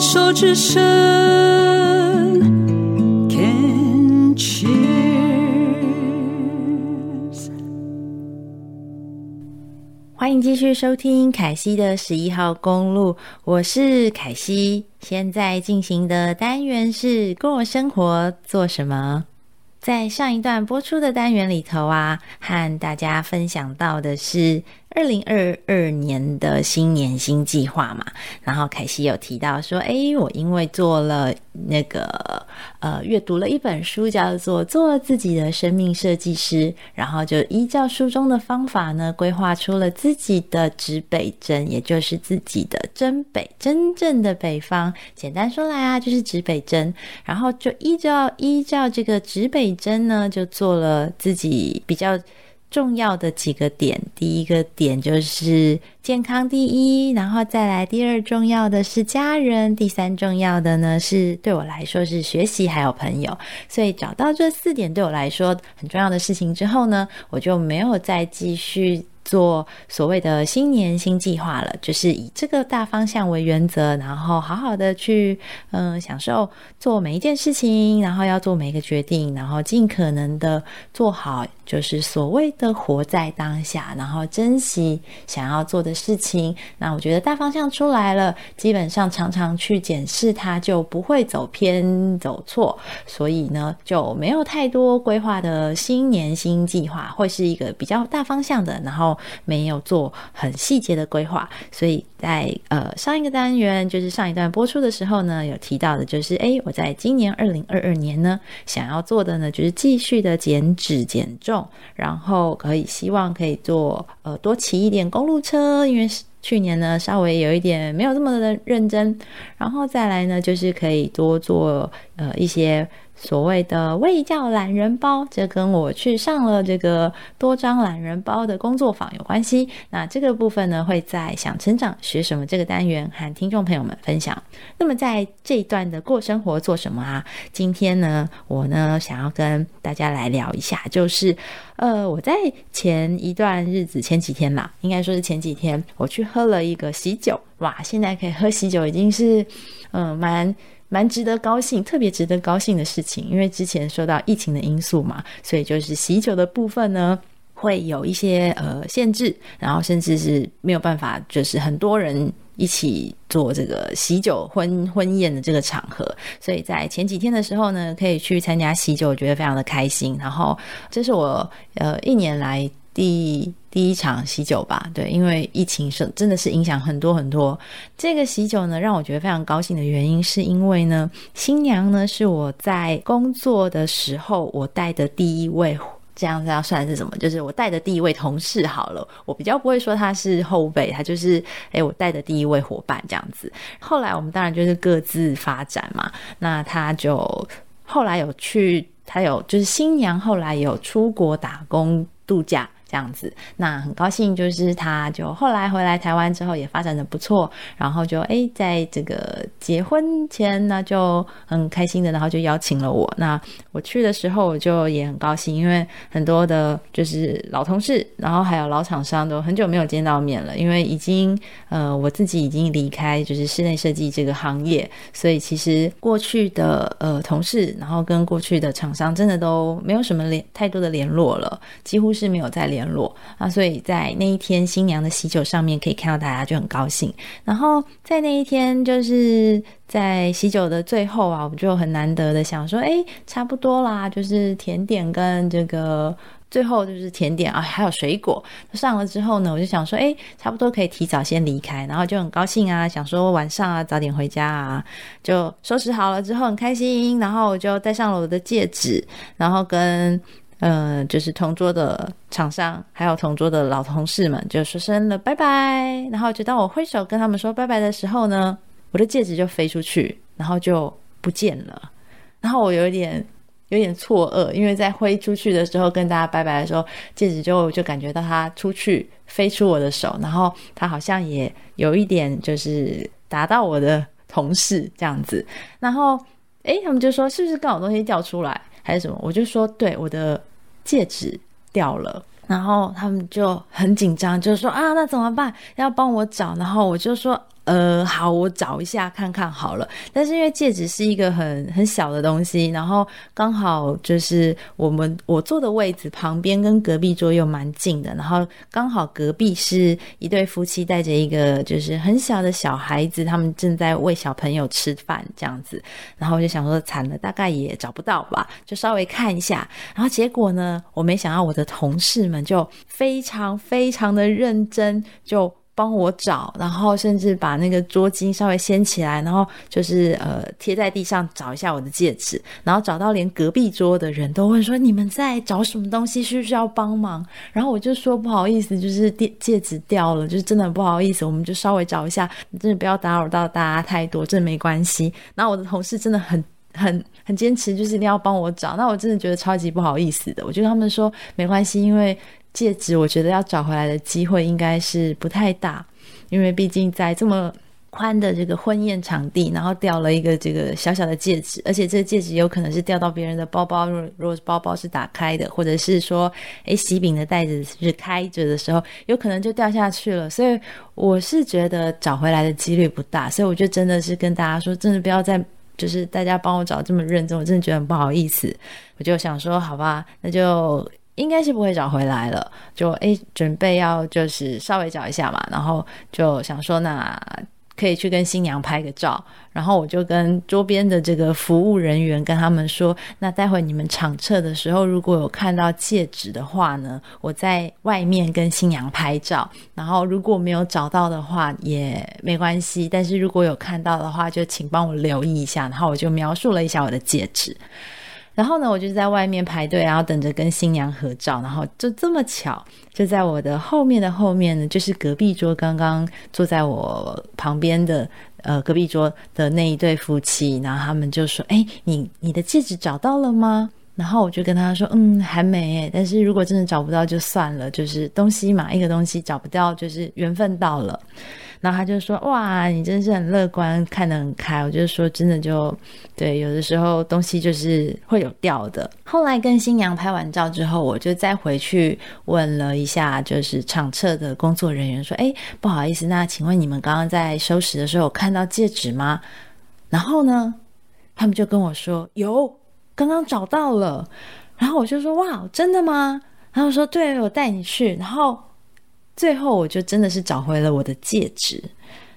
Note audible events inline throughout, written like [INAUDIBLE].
手之伸，Can cheers。欢迎继续收听凯西的十一号公路，我是凯西。现在进行的单元是过生活做什么？在上一段播出的单元里头啊，和大家分享到的是。二零二二年的新年新计划嘛，然后凯西有提到说，诶，我因为做了那个呃，阅读了一本书，叫做《做自己的生命设计师》，然后就依照书中的方法呢，规划出了自己的指北针，也就是自己的真北，真正的北方。简单说来啊，就是指北针，然后就依照依照这个指北针呢，就做了自己比较。重要的几个点，第一个点就是健康第一，然后再来第二重要的是家人，第三重要的呢是对我来说是学习还有朋友。所以找到这四点对我来说很重要的事情之后呢，我就没有再继续。做所谓的新年新计划了，就是以这个大方向为原则，然后好好的去嗯、享受做每一件事情，然后要做每一个决定，然后尽可能的做好，就是所谓的活在当下，然后珍惜想要做的事情。那我觉得大方向出来了，基本上常常去检视它，就不会走偏走错。所以呢，就没有太多规划的新年新计划，会是一个比较大方向的，然后。没有做很细节的规划，所以在呃上一个单元，就是上一段播出的时候呢，有提到的就是，诶，我在今年二零二二年呢，想要做的呢，就是继续的减脂减重，然后可以希望可以做呃多骑一点公路车，因为去年呢稍微有一点没有这么的认真，然后再来呢就是可以多做呃一些。所谓的卫教懒人包，这跟我去上了这个多张懒人包的工作坊有关系。那这个部分呢，会在想成长学什么这个单元和听众朋友们分享。那么在这一段的过生活做什么啊？今天呢，我呢想要跟大家来聊一下，就是呃，我在前一段日子，前几天啦，应该说是前几天，我去喝了一个喜酒。哇，现在可以喝喜酒，已经是嗯蛮。蛮值得高兴，特别值得高兴的事情，因为之前受到疫情的因素嘛，所以就是喜酒的部分呢，会有一些呃限制，然后甚至是没有办法，就是很多人一起做这个喜酒婚婚宴的这个场合，所以在前几天的时候呢，可以去参加喜酒，我觉得非常的开心。然后这是我呃一年来。第第一场喜酒吧，对，因为疫情是真的是影响很多很多。这个喜酒呢，让我觉得非常高兴的原因，是因为呢，新娘呢是我在工作的时候我带的第一位，这样子要算是什么？就是我带的第一位同事好了。我比较不会说他是后辈，他就是诶我带的第一位伙伴这样子。后来我们当然就是各自发展嘛。那他就后来有去，他有就是新娘后来有出国打工度假。这样子，那很高兴，就是他就后来回来台湾之后也发展的不错，然后就诶，在这个结婚前呢就很开心的，然后就邀请了我。那我去的时候我就也很高兴，因为很多的就是老同事，然后还有老厂商都很久没有见到面了，因为已经呃我自己已经离开就是室内设计这个行业，所以其实过去的呃同事，然后跟过去的厂商真的都没有什么联太多的联络了，几乎是没有再联。联络啊，所以在那一天新娘的喜酒上面可以看到大家就很高兴。然后在那一天就是在喜酒的最后啊，我就很难得的想说，哎，差不多啦，就是甜点跟这个最后就是甜点啊，还有水果上了之后呢，我就想说，哎，差不多可以提早先离开，然后就很高兴啊，想说晚上啊早点回家啊，就收拾好了之后很开心，然后我就戴上了我的戒指，然后跟。呃，就是同桌的厂商，还有同桌的老同事们，就说声了拜拜。然后就当我挥手跟他们说拜拜的时候呢，我的戒指就飞出去，然后就不见了。然后我有点有点错愕，因为在挥出去的时候跟大家拜拜的时候，戒指就就感觉到它出去飞出我的手，然后它好像也有一点就是打到我的同事这样子。然后诶，他们就说是不是刚好东西掉出来还是什么？我就说对，我的。戒指掉了，然后他们就很紧张，就说啊，那怎么办？要帮我找。然后我就说呃，好，我找一下看看好了。但是因为戒指是一个很很小的东西，然后刚好就是我们我坐的位置旁边跟隔壁桌又蛮近的，然后刚好隔壁是一对夫妻带着一个就是很小的小孩子，他们正在喂小朋友吃饭这样子。然后我就想说惨了，大概也找不到吧，就稍微看一下。然后结果呢，我没想到我的同事们就非常非常的认真就。帮我找，然后甚至把那个桌巾稍微掀起来，然后就是呃贴在地上找一下我的戒指，然后找到连隔壁桌的人都问说，你们在找什么东西，需不需要帮忙？然后我就说不好意思，就是戒戒指掉了，就是真的不好意思，我们就稍微找一下，真的不要打扰到大家太多，真的没关系。然后我的同事真的很 [LAUGHS] 很很坚持，就是一定要帮我找，那我真的觉得超级不好意思的。我就跟他们说没关系，因为。戒指，我觉得要找回来的机会应该是不太大，因为毕竟在这么宽的这个婚宴场地，然后掉了一个这个小小的戒指，而且这个戒指有可能是掉到别人的包包，如果如果包包是打开的，或者是说，诶，喜饼的袋子是开着的时候，有可能就掉下去了。所以我是觉得找回来的几率不大，所以我就真的是跟大家说，真的不要再就是大家帮我找这么认真，我真的觉得很不好意思。我就想说，好吧，那就。应该是不会找回来了，就诶准备要就是稍微找一下嘛，然后就想说那可以去跟新娘拍个照，然后我就跟桌边的这个服务人员跟他们说，那待会你们场测的时候如果有看到戒指的话呢，我在外面跟新娘拍照，然后如果没有找到的话也没关系，但是如果有看到的话就请帮我留意一下，然后我就描述了一下我的戒指。然后呢，我就在外面排队，然后等着跟新娘合照。然后就这么巧，就在我的后面的后面呢，就是隔壁桌刚刚坐在我旁边的呃隔壁桌的那一对夫妻。然后他们就说：“哎，你你的戒指找到了吗？”然后我就跟他说：“嗯，还没。但是如果真的找不到就算了，就是东西嘛，一个东西找不到就是缘分到了。”然后他就说：“哇，你真是很乐观，看得很开。”我就说：“真的就对，有的时候东西就是会有掉的。”后来跟新娘拍完照之后，我就再回去问了一下，就是场侧的工作人员说：“哎，不好意思，那请问你们刚刚在收拾的时候有看到戒指吗？”然后呢，他们就跟我说：“有，刚刚找到了。”然后我就说：“哇，真的吗？”然后说：“对，我带你去。”然后。最后，我就真的是找回了我的戒指，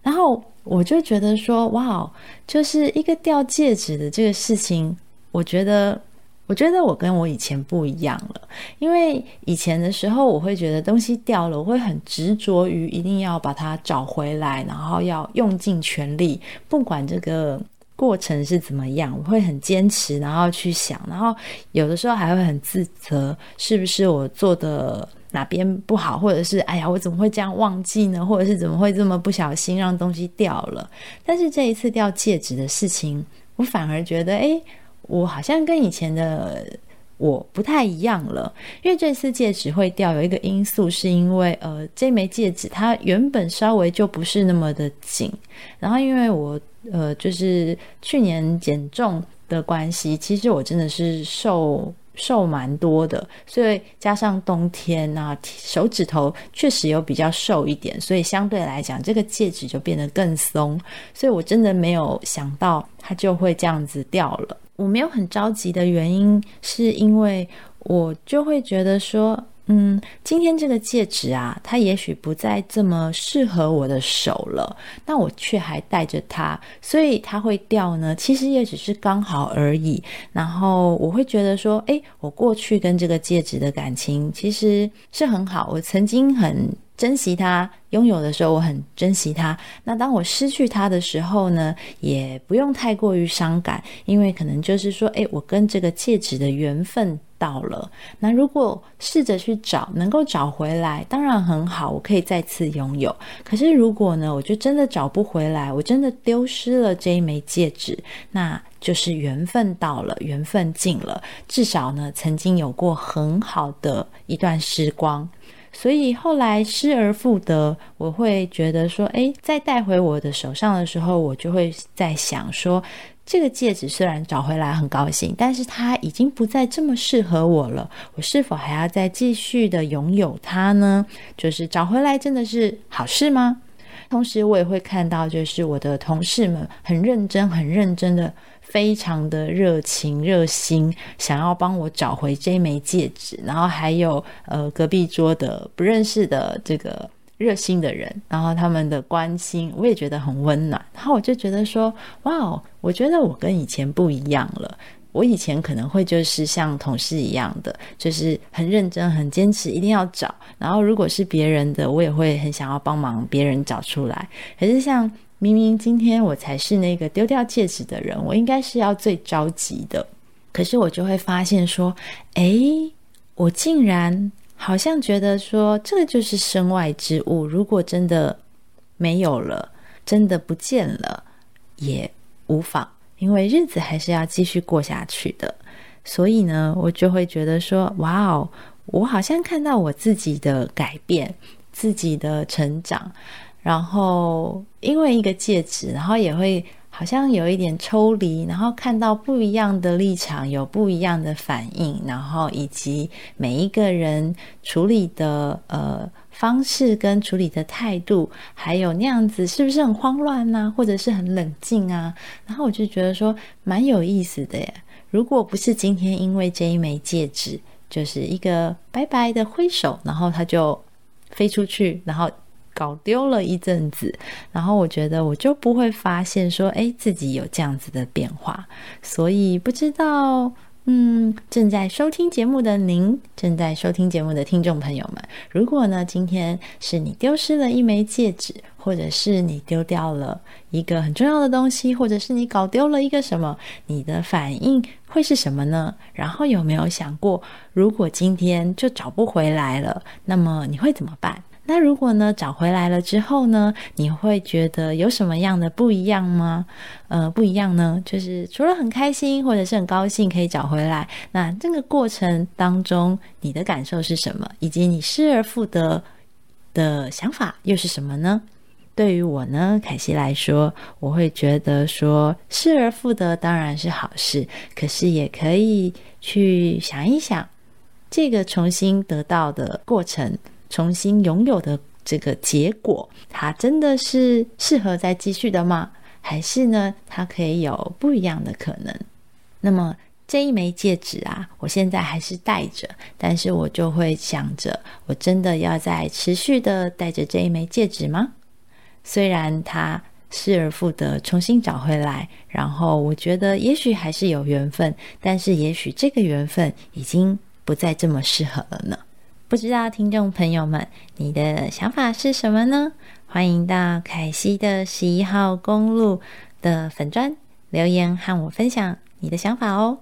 然后我就觉得说，哇，就是一个掉戒指的这个事情，我觉得，我觉得我跟我以前不一样了，因为以前的时候，我会觉得东西掉了，我会很执着于一定要把它找回来，然后要用尽全力，不管这个过程是怎么样，我会很坚持，然后去想，然后有的时候还会很自责，是不是我做的。哪边不好，或者是哎呀，我怎么会这样忘记呢？或者是怎么会这么不小心让东西掉了？但是这一次掉戒指的事情，我反而觉得，哎，我好像跟以前的我不太一样了。因为这次戒指会掉，有一个因素是因为，呃，这枚戒指它原本稍微就不是那么的紧，然后因为我呃，就是去年减重的关系，其实我真的是瘦。瘦蛮多的，所以加上冬天啊，手指头确实有比较瘦一点，所以相对来讲，这个戒指就变得更松。所以我真的没有想到它就会这样子掉了。我没有很着急的原因，是因为我就会觉得说。嗯，今天这个戒指啊，它也许不再这么适合我的手了，那我却还戴着它，所以它会掉呢。其实也只是刚好而已。然后我会觉得说，诶，我过去跟这个戒指的感情其实是很好，我曾经很珍惜它，拥有的时候我很珍惜它。那当我失去它的时候呢，也不用太过于伤感，因为可能就是说，诶，我跟这个戒指的缘分。到了，那如果试着去找，能够找回来，当然很好，我可以再次拥有。可是如果呢，我就真的找不回来，我真的丢失了这一枚戒指，那就是缘分到了，缘分尽了。至少呢，曾经有过很好的一段时光，所以后来失而复得，我会觉得说，诶，再带回我的手上的时候，我就会在想说。这个戒指虽然找回来很高兴，但是它已经不再这么适合我了。我是否还要再继续的拥有它呢？就是找回来真的是好事吗？同时，我也会看到，就是我的同事们很认真、很认真的，非常的热情、热心，想要帮我找回这枚戒指。然后还有呃，隔壁桌的不认识的这个热心的人，然后他们的关心，我也觉得很温暖。然后我就觉得说，哇，我觉得我跟以前不一样了。我以前可能会就是像同事一样的，就是很认真、很坚持，一定要找。然后如果是别人的，我也会很想要帮忙别人找出来。可是像明明今天我才是那个丢掉戒指的人，我应该是要最着急的。可是我就会发现说，诶，我竟然好像觉得说，这个就是身外之物。如果真的没有了，真的不见了，也无妨。因为日子还是要继续过下去的，所以呢，我就会觉得说，哇哦，我好像看到我自己的改变，自己的成长，然后因为一个戒指，然后也会好像有一点抽离，然后看到不一样的立场，有不一样的反应，然后以及每一个人处理的呃。方式跟处理的态度，还有那样子是不是很慌乱呐、啊，或者是很冷静啊？然后我就觉得说蛮有意思的耶。如果不是今天因为这一枚戒指，就是一个白白的挥手，然后它就飞出去，然后搞丢了一阵子，然后我觉得我就不会发现说，哎，自己有这样子的变化。所以不知道。嗯，正在收听节目的您，正在收听节目的听众朋友们，如果呢，今天是你丢失了一枚戒指，或者是你丢掉了一个很重要的东西，或者是你搞丢了一个什么，你的反应会是什么呢？然后有没有想过，如果今天就找不回来了，那么你会怎么办？那如果呢，找回来了之后呢，你会觉得有什么样的不一样吗？呃，不一样呢，就是除了很开心或者是很高兴可以找回来，那这个过程当中你的感受是什么？以及你失而复得的想法又是什么呢？对于我呢，凯西来说，我会觉得说失而复得当然是好事，可是也可以去想一想这个重新得到的过程。重新拥有的这个结果，它真的是适合再继续的吗？还是呢，它可以有不一样的可能？那么这一枚戒指啊，我现在还是戴着，但是我就会想着，我真的要再持续的戴着这一枚戒指吗？虽然它失而复得，重新找回来，然后我觉得也许还是有缘分，但是也许这个缘分已经不再这么适合了呢。不知道听众朋友们，你的想法是什么呢？欢迎到凯西的十一号公路的粉砖留言和我分享你的想法哦。